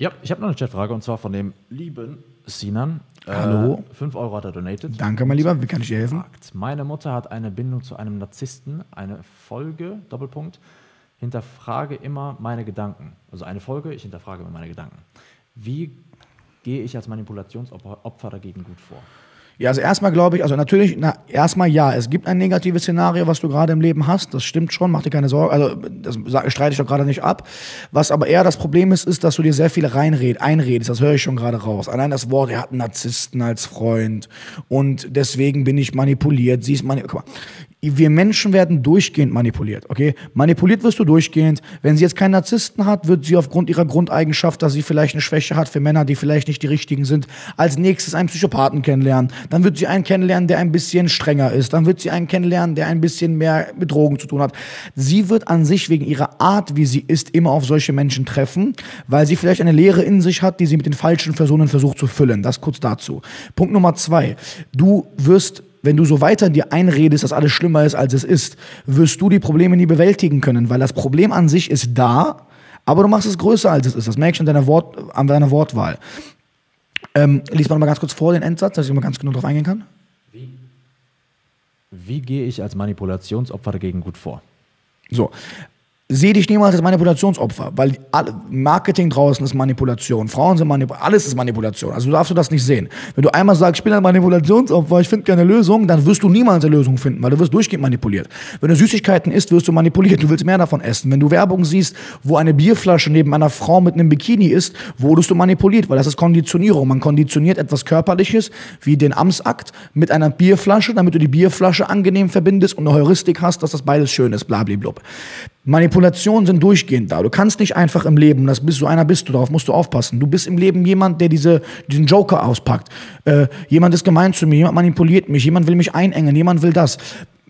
Ja, ich habe noch eine Chatfrage und zwar von dem lieben Sinan. Hallo. 5 Euro hat er donated. Danke, mein Lieber. Wie kann ich dir helfen? Meine Mutter hat eine Bindung zu einem Narzissten. Eine Folge, Doppelpunkt, hinterfrage immer meine Gedanken. Also eine Folge, ich hinterfrage immer meine Gedanken. Wie gehe ich als Manipulationsopfer Opfer dagegen gut vor? Ja, also erstmal glaube ich, also natürlich, na, erstmal ja, es gibt ein negatives Szenario, was du gerade im Leben hast, das stimmt schon, mach dir keine Sorgen, also das streite ich doch gerade nicht ab. Was aber eher das Problem ist, ist, dass du dir sehr viel reinred, einredest, das höre ich schon gerade raus. Allein das Wort, er hat einen Narzissten als Freund und deswegen bin ich manipuliert, sie ist manipuliert. Wir Menschen werden durchgehend manipuliert, okay? Manipuliert wirst du durchgehend. Wenn sie jetzt keinen Narzissten hat, wird sie aufgrund ihrer Grundeigenschaft, dass sie vielleicht eine Schwäche hat für Männer, die vielleicht nicht die richtigen sind, als nächstes einen Psychopathen kennenlernen. Dann wird sie einen kennenlernen, der ein bisschen strenger ist. Dann wird sie einen kennenlernen, der ein bisschen mehr mit Drogen zu tun hat. Sie wird an sich wegen ihrer Art, wie sie ist, immer auf solche Menschen treffen, weil sie vielleicht eine Leere in sich hat, die sie mit den falschen Personen versucht zu füllen. Das kurz dazu. Punkt Nummer zwei. Du wirst wenn du so weiter dir einredest, dass alles schlimmer ist, als es ist, wirst du die Probleme nie bewältigen können, weil das Problem an sich ist da, aber du machst es größer, als es ist. Das merke ich an deiner, Wort, an deiner Wortwahl. Ähm, lies mal mal ganz kurz vor den Endsatz, dass ich mal ganz genau drauf eingehen kann. Wie gehe ich als Manipulationsopfer dagegen gut vor? So. Seh dich niemals als Manipulationsopfer, weil alle- Marketing draußen ist Manipulation. Frauen sind Manipulation, alles ist Manipulation. Also darfst du das nicht sehen. Wenn du einmal sagst, ich bin ein Manipulationsopfer, ich finde keine Lösung, dann wirst du niemals eine Lösung finden, weil du wirst durchgehend manipuliert. Wenn du Süßigkeiten isst, wirst du manipuliert, du willst mehr davon essen. Wenn du Werbung siehst, wo eine Bierflasche neben einer Frau mit einem Bikini ist, wurdest du manipuliert, weil das ist Konditionierung. Man konditioniert etwas Körperliches, wie den Amtsakt, mit einer Bierflasche, damit du die Bierflasche angenehm verbindest und eine Heuristik hast, dass das beides schön ist, blablablub. Manipulationen sind durchgehend da. Du kannst nicht einfach im Leben, das bist so einer bist du, darauf musst du aufpassen. Du bist im Leben jemand, der diese, diesen Joker auspackt. Äh, jemand ist gemein zu mir, jemand manipuliert mich, jemand will mich einengen, jemand will das.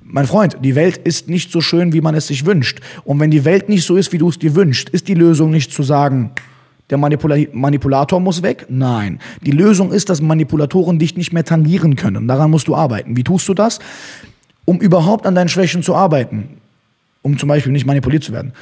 Mein Freund, die Welt ist nicht so schön, wie man es sich wünscht. Und wenn die Welt nicht so ist, wie du es dir wünschst, ist die Lösung nicht zu sagen, der Manipula Manipulator muss weg? Nein. Die Lösung ist, dass Manipulatoren dich nicht mehr tangieren können. Daran musst du arbeiten. Wie tust du das? Um überhaupt an deinen Schwächen zu arbeiten, um zum Beispiel nicht manipuliert zu werden,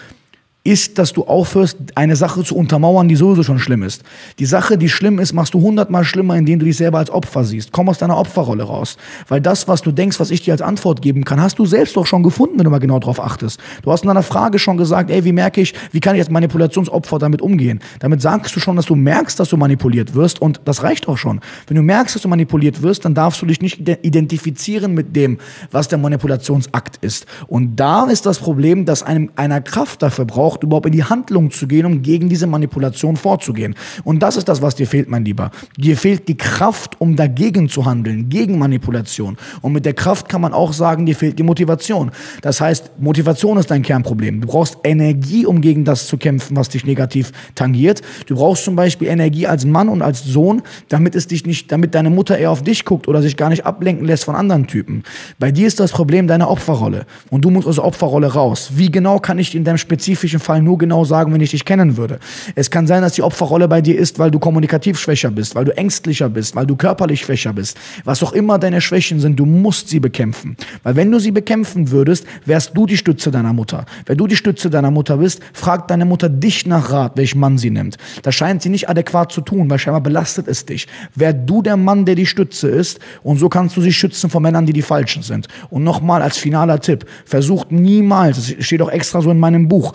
ist, dass du aufhörst, eine Sache zu untermauern, die sowieso schon schlimm ist. Die Sache, die schlimm ist, machst du hundertmal schlimmer, indem du dich selber als Opfer siehst. Komm aus deiner Opferrolle raus. Weil das, was du denkst, was ich dir als Antwort geben kann, hast du selbst doch schon gefunden, wenn du mal genau drauf achtest. Du hast in deiner Frage schon gesagt, ey, wie merke ich, wie kann ich als Manipulationsopfer damit umgehen? Damit sagst du schon, dass du merkst, dass du manipuliert wirst und das reicht auch schon. Wenn du merkst, dass du manipuliert wirst, dann darfst du dich nicht ide- identifizieren mit dem, was der Manipulationsakt ist. Und da ist das Problem, dass einem einer Kraft dafür braucht, überhaupt in die Handlung zu gehen, um gegen diese Manipulation vorzugehen. Und das ist das, was dir fehlt, mein Lieber. Dir fehlt die Kraft, um dagegen zu handeln, gegen Manipulation. Und mit der Kraft kann man auch sagen, dir fehlt die Motivation. Das heißt, Motivation ist dein Kernproblem. Du brauchst Energie, um gegen das zu kämpfen, was dich negativ tangiert. Du brauchst zum Beispiel Energie als Mann und als Sohn, damit es dich nicht, damit deine Mutter eher auf dich guckt oder sich gar nicht ablenken lässt von anderen Typen. Bei dir ist das Problem deine Opferrolle. Und du musst aus der Opferrolle raus. Wie genau kann ich in deinem spezifischen Fall nur genau sagen, wenn ich dich kennen würde? Es kann sein, dass die Opferrolle bei dir ist, weil du kommunikativ schwächer bist, weil du ängstlicher bist, weil du körperlich schwächer bist. Was auch immer deine Schwächen sind, du musst sie bekämpfen. Weil wenn du sie bekämpfen würdest, wärst du die Stütze deiner Mutter. Wenn du die Stütze deiner Mutter bist, fragt deine Mutter dich nach Rat, welchen Mann sie nimmt. Das scheint sie nicht adäquat zu tun, weil scheinbar belastet es dich. Wär du der Mann, der die Stütze ist, und so kannst du sie schützen vor Männern, die die Falschen sind. Und nochmal als finaler Tipp, versucht niemals, das steht auch extra so in meinem Buch,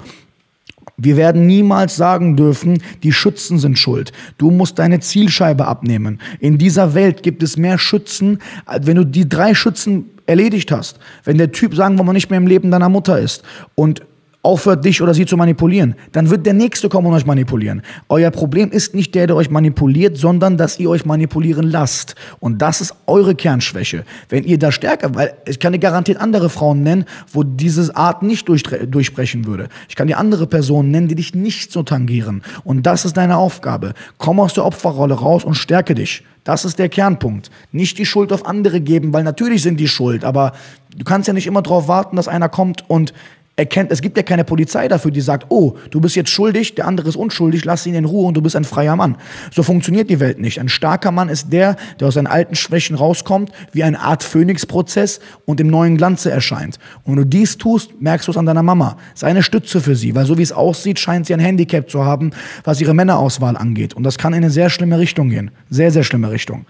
wir werden niemals sagen dürfen, die Schützen sind schuld. Du musst deine Zielscheibe abnehmen. In dieser Welt gibt es mehr Schützen, wenn du die drei Schützen erledigt hast. Wenn der Typ, sagen wir mal, nicht mehr im Leben deiner Mutter ist und aufhört, dich oder sie zu manipulieren, dann wird der Nächste kommen und euch manipulieren. Euer Problem ist nicht der, der euch manipuliert, sondern dass ihr euch manipulieren lasst. Und das ist eure Kernschwäche. Wenn ihr da stärker, weil ich kann dir garantiert andere Frauen nennen, wo diese Art nicht durch, durchbrechen würde. Ich kann dir andere Personen nennen, die dich nicht so tangieren. Und das ist deine Aufgabe. Komm aus der Opferrolle raus und stärke dich. Das ist der Kernpunkt. Nicht die Schuld auf andere geben, weil natürlich sind die schuld, aber du kannst ja nicht immer darauf warten, dass einer kommt und erkennt, es gibt ja keine Polizei dafür, die sagt, oh, du bist jetzt schuldig, der andere ist unschuldig, lass ihn in Ruhe und du bist ein freier Mann. So funktioniert die Welt nicht. Ein starker Mann ist der, der aus seinen alten Schwächen rauskommt, wie eine Art Phönixprozess und im neuen Glanze erscheint. Und wenn du dies tust, merkst du es an deiner Mama. Sei eine Stütze für sie, weil so wie es aussieht, scheint sie ein Handicap zu haben, was ihre Männerauswahl angeht. Und das kann in eine sehr schlimme Richtung gehen. Sehr, sehr schlimme Richtung.